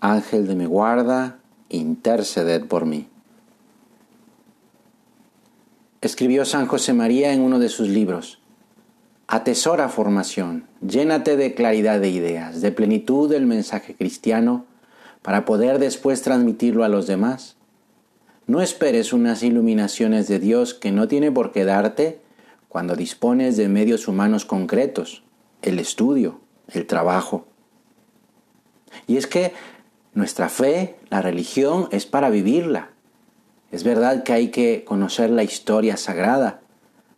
Ángel de mi guarda, interceded por mí. Escribió San José María en uno de sus libros, Atesora formación, llénate de claridad de ideas, de plenitud del mensaje cristiano, para poder después transmitirlo a los demás. No esperes unas iluminaciones de Dios que no tiene por qué darte cuando dispones de medios humanos concretos, el estudio, el trabajo. Y es que nuestra fe, la religión, es para vivirla. Es verdad que hay que conocer la historia sagrada,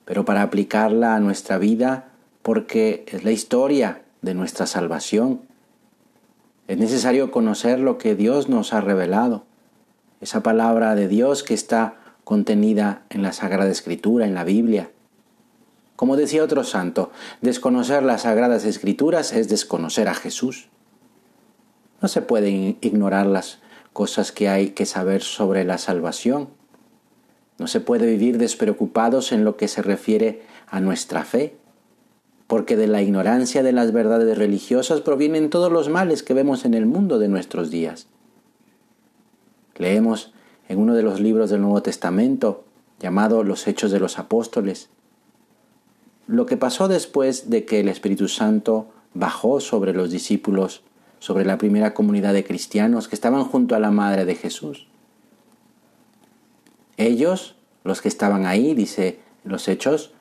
pero para aplicarla a nuestra vida porque es la historia de nuestra salvación. Es necesario conocer lo que Dios nos ha revelado, esa palabra de Dios que está contenida en la Sagrada Escritura, en la Biblia. Como decía otro santo, desconocer las Sagradas Escrituras es desconocer a Jesús. No se pueden ignorar las cosas que hay que saber sobre la salvación. No se puede vivir despreocupados en lo que se refiere a nuestra fe, porque de la ignorancia de las verdades religiosas provienen todos los males que vemos en el mundo de nuestros días. Leemos en uno de los libros del Nuevo Testamento, llamado Los Hechos de los Apóstoles, lo que pasó después de que el Espíritu Santo bajó sobre los discípulos sobre la primera comunidad de cristianos que estaban junto a la madre de Jesús. Ellos, los que estaban ahí, dice los hechos,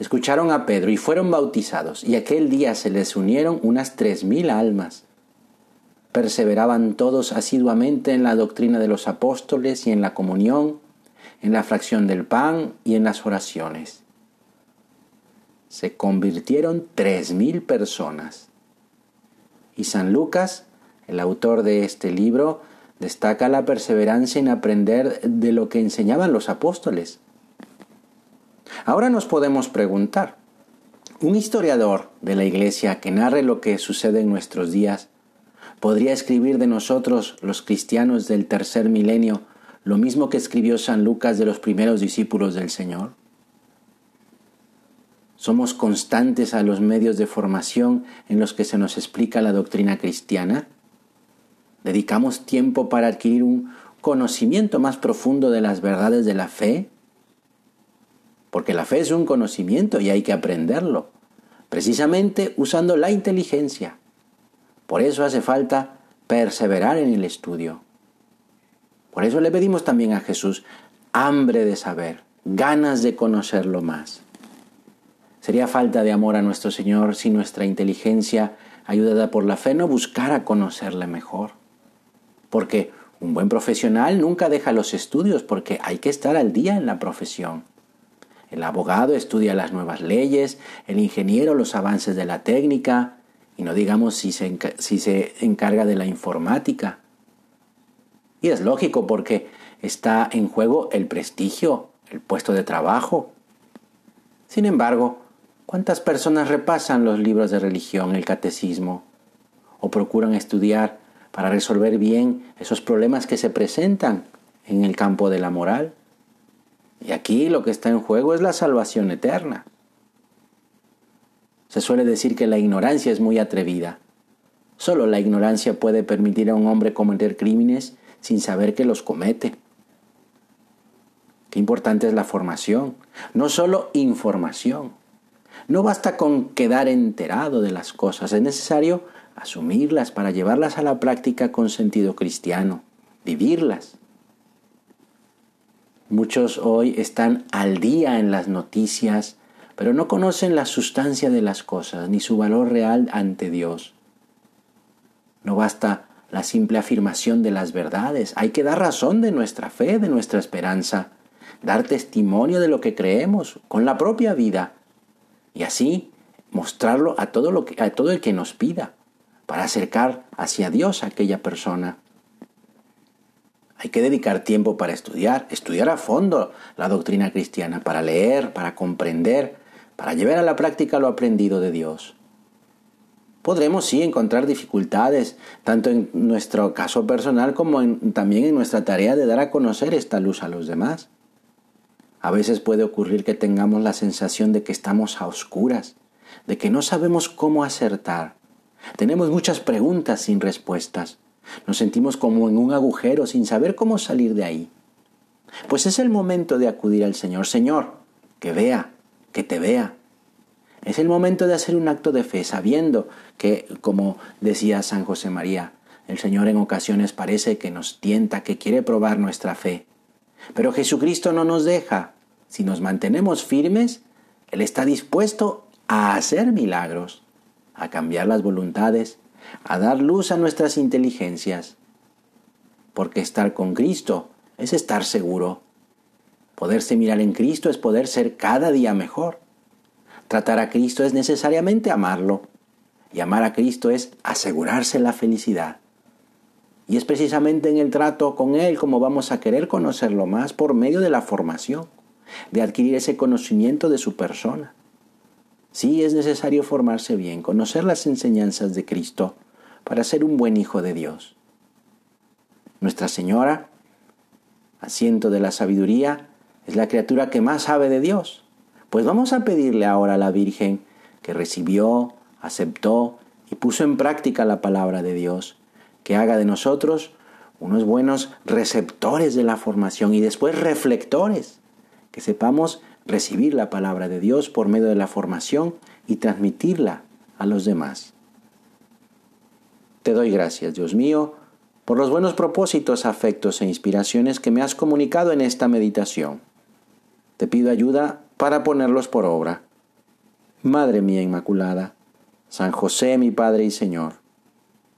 escucharon a Pedro y fueron bautizados, y aquel día se les unieron unas tres mil almas. Perseveraban todos asiduamente en la doctrina de los apóstoles y en la comunión, en la fracción del pan y en las oraciones. Se convirtieron tres mil personas. Y San Lucas, el autor de este libro, destaca la perseverancia en aprender de lo que enseñaban los apóstoles. Ahora nos podemos preguntar, ¿un historiador de la Iglesia que narre lo que sucede en nuestros días podría escribir de nosotros, los cristianos del tercer milenio, lo mismo que escribió San Lucas de los primeros discípulos del Señor? ¿Somos constantes a los medios de formación en los que se nos explica la doctrina cristiana? ¿Dedicamos tiempo para adquirir un conocimiento más profundo de las verdades de la fe? Porque la fe es un conocimiento y hay que aprenderlo, precisamente usando la inteligencia. Por eso hace falta perseverar en el estudio. Por eso le pedimos también a Jesús hambre de saber, ganas de conocerlo más. Sería falta de amor a nuestro Señor si nuestra inteligencia, ayudada por la fe, no buscara conocerle mejor. Porque un buen profesional nunca deja los estudios porque hay que estar al día en la profesión. El abogado estudia las nuevas leyes, el ingeniero los avances de la técnica, y no digamos si se, si se encarga de la informática. Y es lógico porque está en juego el prestigio, el puesto de trabajo. Sin embargo, ¿Cuántas personas repasan los libros de religión, el catecismo, o procuran estudiar para resolver bien esos problemas que se presentan en el campo de la moral? Y aquí lo que está en juego es la salvación eterna. Se suele decir que la ignorancia es muy atrevida. Solo la ignorancia puede permitir a un hombre cometer crímenes sin saber que los comete. Qué importante es la formación, no solo información. No basta con quedar enterado de las cosas, es necesario asumirlas para llevarlas a la práctica con sentido cristiano, vivirlas. Muchos hoy están al día en las noticias, pero no conocen la sustancia de las cosas ni su valor real ante Dios. No basta la simple afirmación de las verdades, hay que dar razón de nuestra fe, de nuestra esperanza, dar testimonio de lo que creemos con la propia vida y así mostrarlo a todo, lo que, a todo el que nos pida, para acercar hacia Dios a aquella persona. Hay que dedicar tiempo para estudiar, estudiar a fondo la doctrina cristiana, para leer, para comprender, para llevar a la práctica lo aprendido de Dios. Podremos sí encontrar dificultades, tanto en nuestro caso personal como también en nuestra tarea de dar a conocer esta luz a los demás. A veces puede ocurrir que tengamos la sensación de que estamos a oscuras, de que no sabemos cómo acertar. Tenemos muchas preguntas sin respuestas. Nos sentimos como en un agujero sin saber cómo salir de ahí. Pues es el momento de acudir al Señor. Señor, que vea, que te vea. Es el momento de hacer un acto de fe, sabiendo que, como decía San José María, el Señor en ocasiones parece que nos tienta, que quiere probar nuestra fe. Pero Jesucristo no nos deja. Si nos mantenemos firmes, Él está dispuesto a hacer milagros, a cambiar las voluntades, a dar luz a nuestras inteligencias. Porque estar con Cristo es estar seguro. Poderse mirar en Cristo es poder ser cada día mejor. Tratar a Cristo es necesariamente amarlo. Y amar a Cristo es asegurarse la felicidad. Y es precisamente en el trato con Él como vamos a querer conocerlo más por medio de la formación, de adquirir ese conocimiento de su persona. Sí es necesario formarse bien, conocer las enseñanzas de Cristo para ser un buen hijo de Dios. Nuestra Señora, asiento de la sabiduría, es la criatura que más sabe de Dios. Pues vamos a pedirle ahora a la Virgen que recibió, aceptó y puso en práctica la palabra de Dios, que haga de nosotros unos buenos receptores de la formación y después reflectores, que sepamos recibir la palabra de Dios por medio de la formación y transmitirla a los demás. Te doy gracias, Dios mío, por los buenos propósitos, afectos e inspiraciones que me has comunicado en esta meditación. Te pido ayuda para ponerlos por obra. Madre mía Inmaculada, San José mi Padre y Señor,